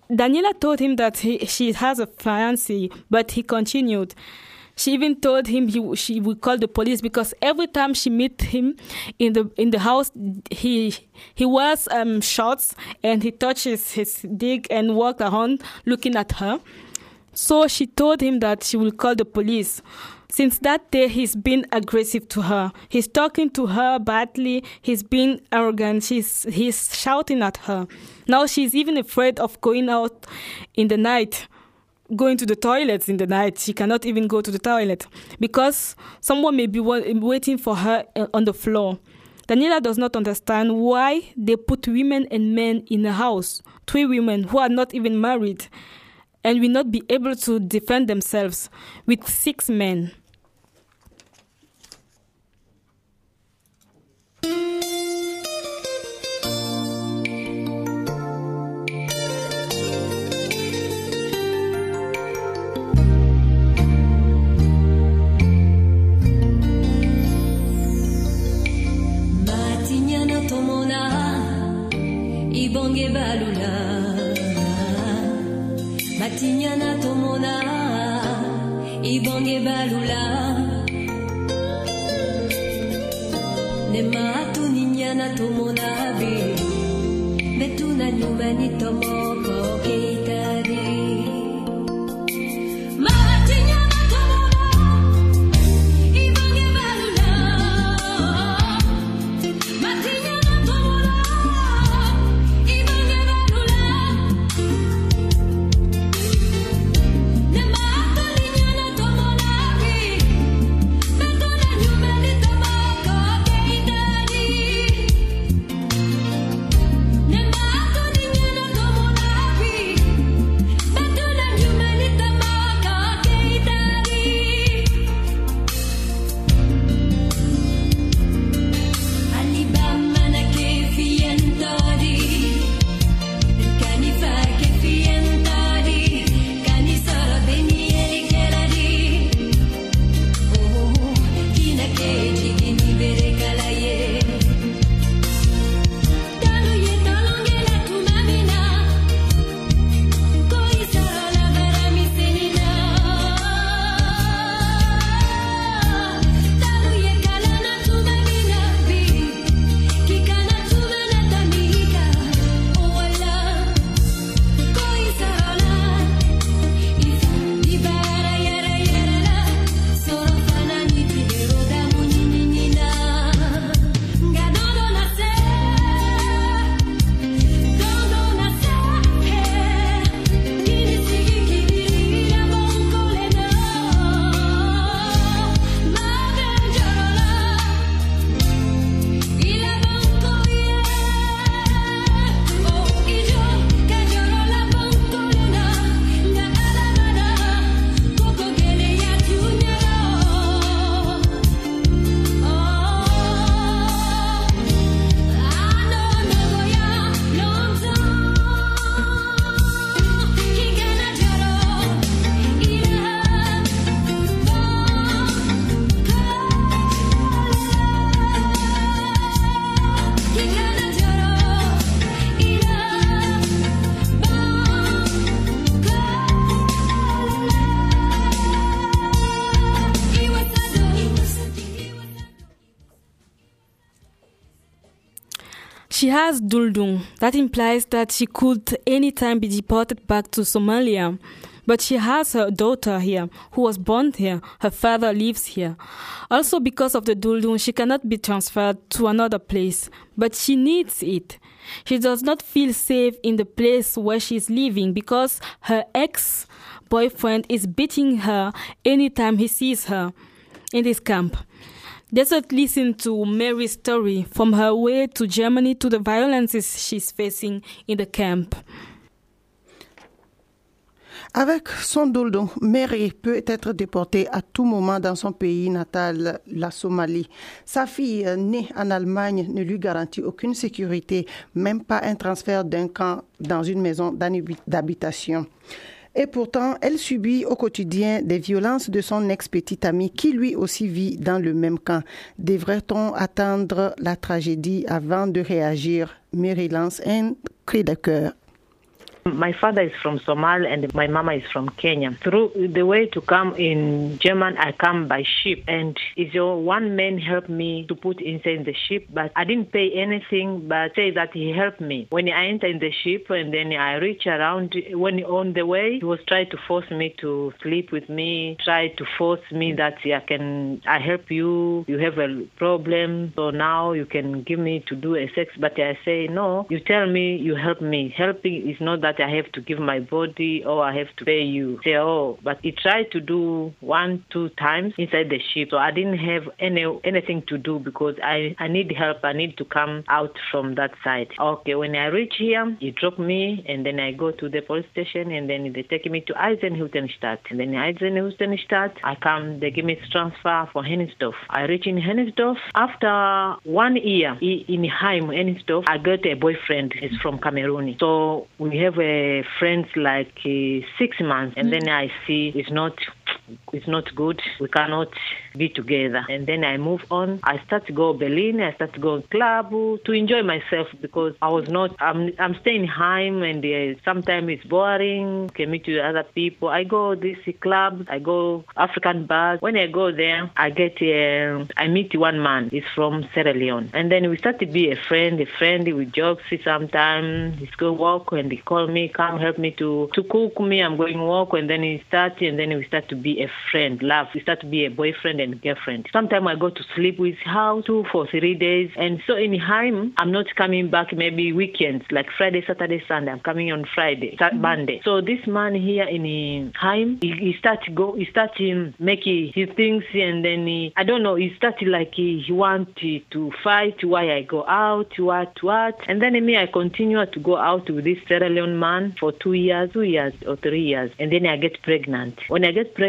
Daniela told him that he, she has a fiancé, but he continued. She even told him he she would call the police because every time she meet him in the in the house, he he wears um shorts and he touches his dick and walk around looking at her. So she told him that she will call the police. Since that day, he's been aggressive to her. He's talking to her badly. He's been arrogant. She's, he's shouting at her. Now she's even afraid of going out in the night, going to the toilets in the night. She cannot even go to the toilet because someone may be waiting for her uh, on the floor. Daniela does not understand why they put women and men in a house, three women who are not even married and will not be able to defend themselves with six men. bange balula. Batinyana tomona ibange balula. Nema tuninyana tomona be. Betunanyumani tomoa She has Duldung. That implies that she could anytime be deported back to Somalia. But she has her daughter here, who was born here. Her father lives here. Also, because of the Duldung, she cannot be transferred to another place. But she needs it. She does not feel safe in the place where she is living because her ex boyfriend is beating her anytime he sees her in this camp. Let's not listen to Mary's story from her way to Germany to the violences she's facing in the camp. Avec son doldon, Mary peut être déportée à tout moment dans son pays natal, la Somalie. Sa fille, euh, née en Allemagne, ne lui garantit aucune sécurité, même pas un transfert d'un camp dans une maison d'habi- d'habitation. Et pourtant, elle subit au quotidien des violences de son ex-petit ami qui lui aussi vit dans le même camp. Devrait-on attendre la tragédie avant de réagir? Mary lance un cri de cœur. My father is from Somalia and my mama is from Kenya. Through the way to come in German, I come by ship, and is your one man helped me to put inside the ship, but I didn't pay anything, but say that he helped me when I enter in the ship, and then I reach around. When on the way, he was trying to force me to sleep with me, try to force me that I can, I help you. You have a problem, so now you can give me to do a sex, but I say no. You tell me you help me. Helping is not that I have to give my body or I have to pay you. Say, oh, but he tried to do one, two times inside the ship. So I didn't have any anything to do because I, I need help. I need to come out from that side. Okay, when I reach here, he drop me and then I go to the police station and then they take me to Eisenhüttenstadt. And then Eisenhüttenstadt, I come, they give me transfer for Hennigsdorf. I reach in Hennigsdorf. After one year in Heim, Hennigsdorf, I got a boyfriend. He's from Cameroon. So we have a friends like uh, six months and then I see it's not it's not good. We cannot be together. And then I move on. I start to go Berlin. I start to go club to enjoy myself because I was not. I'm I'm staying home and uh, sometimes it's boring. Can meet with other people. I go this club. I go African bars. When I go there, I get uh, I meet one man. He's from Sierra Leone, and then we start to be a friend. A friend. We joke sometimes. He's go walk and he call me, come help me to to cook me. I'm going walk, and then he start and then we start to be a friend, love. We start to be a boyfriend and girlfriend. Sometimes I go to sleep with her two for three days, and so in time I'm not coming back. Maybe weekends like Friday, Saturday, Sunday. I'm coming on Friday, Sat- mm-hmm. Monday. So this man here in Heim, he, he start to go, he start to make his things, and then he, I don't know, he started like he, he want to, to fight why I go out, what, what, and then me I continue to go out with this Sierra Leone man for two years, two years or three years, and then I get pregnant. When I get pregnant,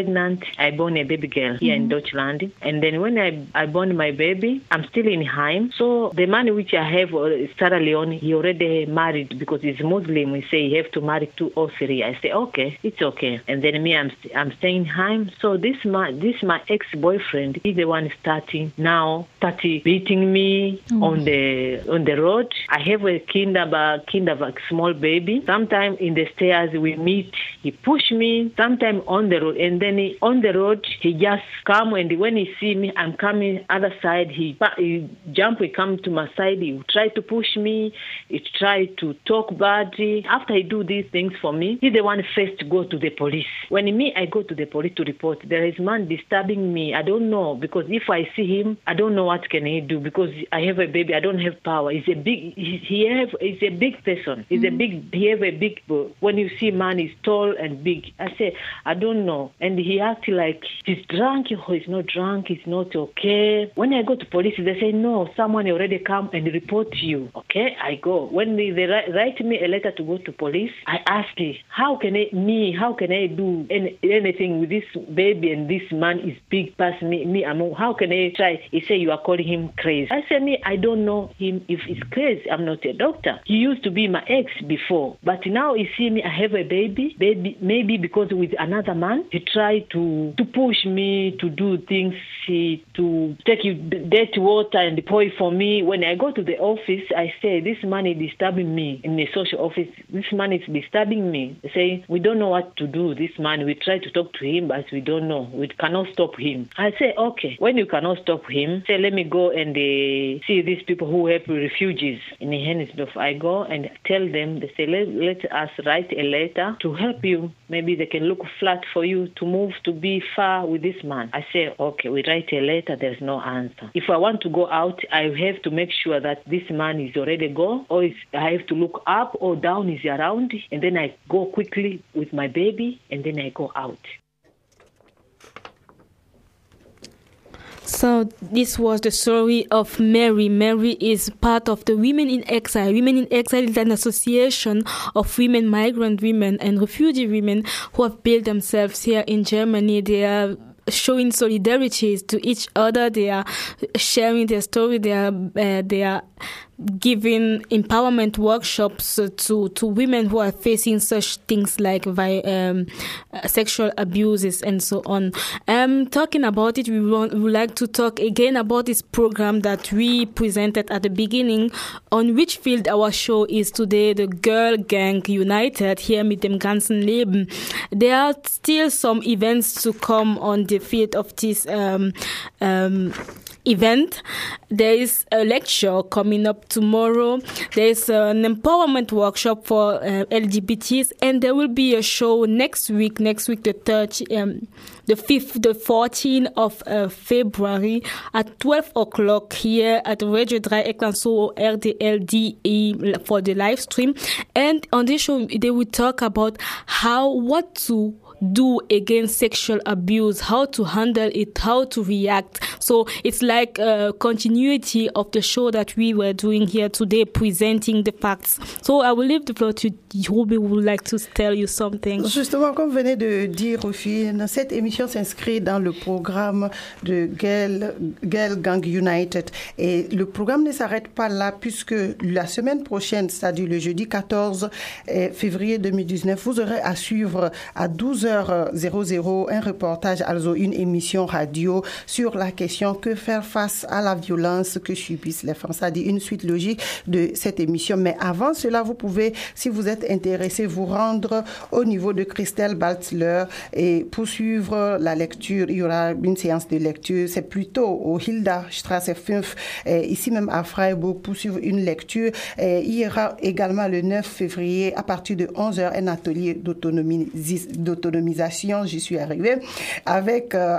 I born a baby girl here in Deutschland, and then when I I born my baby, I'm still in Heim. So the man which I have, uh, Sierra Leone, he already married because he's Muslim. We say he have to marry two or three. I say okay, it's okay. And then me, I'm I'm staying Heim. So this my this my ex boyfriend, he's the one starting now, starting beating me on the on the road. I have a kinderberg kinderberg small baby. Sometimes in the stairs we meet. He push me. Sometimes on the road, and then he, on the road he just come and when he see me, I'm coming other side. He, he jump. He come to my side. He try to push me. He try to talk badly. After he do these things for me, he the one first to go to the police. When me, I go to the police to report. There is man disturbing me. I don't know because if I see him, I don't know what can he do because I have a baby. I don't have power. He's a big. He, he have. He's a big person. He's a mm. big. He have a big. When you see man, he's tall and big. I say I don't know. And he act like he's drunk or he's not drunk. He's not okay. When I go to police, they say no. Someone already come and report you. Okay, I go. When they, they write, write me a letter to go to police, I ask him, how can I me how can I do any, anything with this baby and this man is big past me me I'm how can I try? He say you are calling him crazy. I say me I don't know him if he's crazy. I'm not a doctor. He used to be my ex before, but now he see me I have a baby. Baby maybe because with another man he tried to to push me to do things, he, to take you dirty water and pour it for me. When I go to the office, I say, this man is disturbing me in the social office. This man is disturbing me. They say, we don't know what to do. This man, we try to talk to him, but we don't know. We cannot stop him. I say, okay, when you cannot stop him, say, let me go and uh, see these people who help refugees in Hennigsdorf. I go and tell them, they say, let, let us write a letter to help you. Maybe they can look flat for you to move to be far with this man. I say, okay, we write a letter, there's no answer. If I want to go out, I have to make sure that this man is already gone, or I have to look up or down, is around, and then I go quickly with my baby, and then I go out. So this was the story of Mary. Mary is part of the Women in Exile. Women in Exile is an association of women, migrant women and refugee women who have built themselves here in Germany. They are showing solidarity to each other. They are sharing their story. They are uh, they are giving empowerment workshops to to women who are facing such things like vi- um, uh, sexual abuses and so on. Um, talking about it, we, want, we would like to talk again about this program that we presented at the beginning, on which field our show is today. The Girl Gang United here mit dem ganzen Leben. There are still some events to come on the field of this. Um, um, event. There is a lecture coming up tomorrow. There is an empowerment workshop for uh, LGBTs, and there will be a show next week. Next week, the third, um, the fifth, the 14th of uh, February at 12 o'clock here at Radio Dreieckland, so RDLDE for the live stream. And on this show, they will talk about how what to do against sexual abuse, how to handle it, how to react. So it's like a continuity of the show that we were doing here today, presenting the facts. So I will leave the floor to Ruby who would like to tell you something. Justement, comme venait de dire Rufine, cette émission s'inscrit dans le programme de Girl, Girl Gang United. Et le programme ne s'arrête pas là puisque la semaine prochaine, c'est-à-dire le jeudi 14 février 2019, vous aurez à suivre à 12h 00 un reportage, also une émission radio sur la question que faire face à la violence que subissent les femmes. C'est-à-dire une suite logique de cette émission. Mais avant cela, vous pouvez, si vous êtes intéressé, vous rendre au niveau de Christelle Baltzler et poursuivre la lecture. Il y aura une séance de lecture. C'est plutôt au Hilda Strasse 5, ici même à Freiburg, poursuivre une lecture. Il y aura également le 9 février, à partir de 11h, un atelier d'autonomisation. J'y suis arrivée avec euh,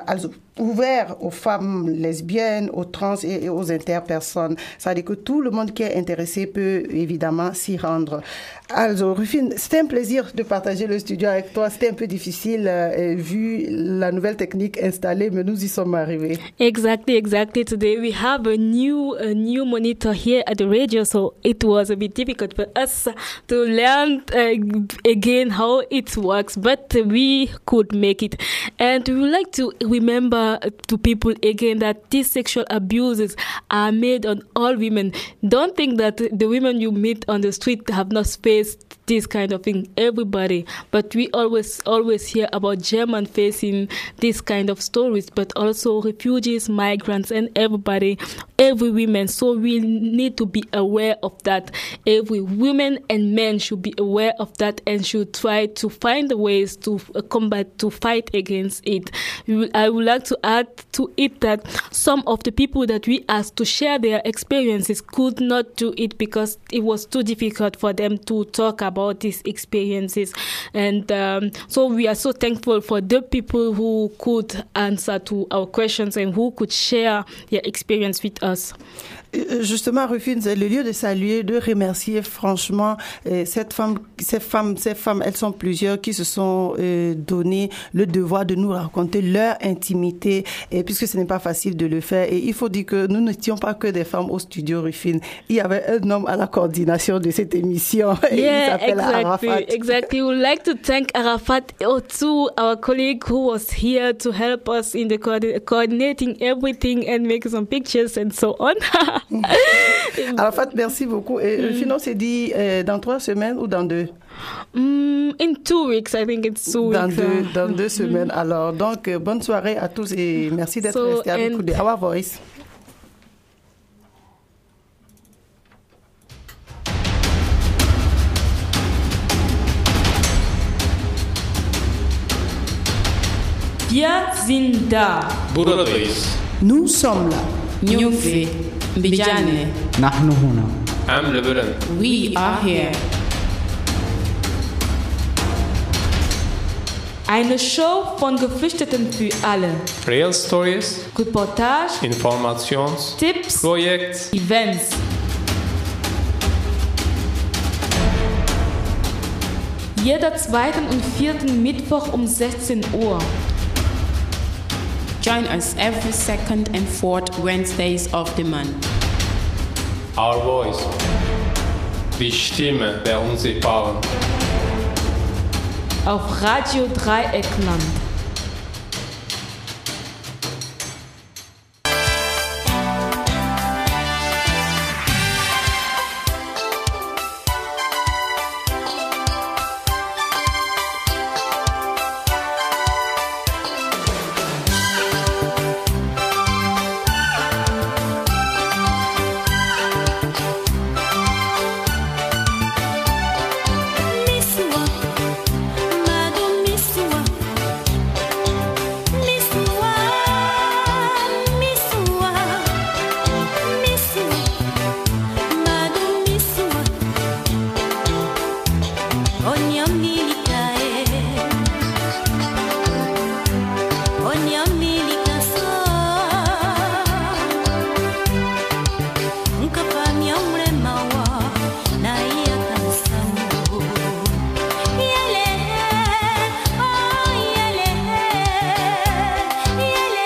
ouvert aux femmes lesbiennes, aux trans et, aux interpersonnes. C'est-à-dire que tout le monde qui est intéressé peut évidemment s'y rendre. Also, Rufine, c'était un plaisir de partager le studio avec toi. C'était un peu difficile euh, vu la nouvelle technique installée, mais nous y sommes arrivés. Exactly, exactly. Today we have a new a new monitor here at the radio, so it was a bit difficult for us to learn uh, again how it works, but we could make it. And we would like to remember to people again that these sexual abuses are made on all women. Don't think that the women you meet on the street have not faced this kind of thing. Everybody, but we always always hear about German facing this kind of stories, but also refugees, migrants, and everybody, every woman. So we need to be aware of that. Every woman and men should be aware of that and should try to find ways to uh, combat to fight against it. I would like to add to it that some of the people that we asked to share their experiences could not do it because it was too difficult for them to talk about these experiences. And um, so we are so thankful for the people who could answer to our questions and who could share their experience with us. Justement, Rufine, c'est le lieu de saluer, de remercier franchement euh, cette femme, ces femmes, ces femmes, elles sont plusieurs qui se sont euh, donné le devoir de nous raconter leur intimité, et puisque ce n'est pas facile de le faire. Et il faut dire que nous n'étions pas que des femmes au studio Rufine. Il y avait un homme à la coordination de cette émission. Yeah, il s'appelle exactly, Arafat. exactly. We would like to thank Arafat to our colleague who was here to help us in the coordi- coordinating everything and making some pictures and so on. Arafat, merci beaucoup. Et euh, Fino s'est dit euh, dans trois semaines ou dans deux? Mm, in two weeks, I think it's two dans weeks. deux, uh, dans deux semaines. Alors, donc, euh, bonne soirée à tous et merci d'être So, restés à l'écoute de Our Voice. Nous sommes là. Nyufi. Mbijane. نحن هنا Am Liberan. We are here. Eine Show von Geflüchteten für alle. Real Stories, Reportage, Informations, Tipps, Projekt. Events. Jeder zweiten und vierten Mittwoch um 16 Uhr. Join us every second and fourth Wednesdays of the month. Our Voice. Die Stimme der Unsichtbaren. Auf Radio Dreieckland.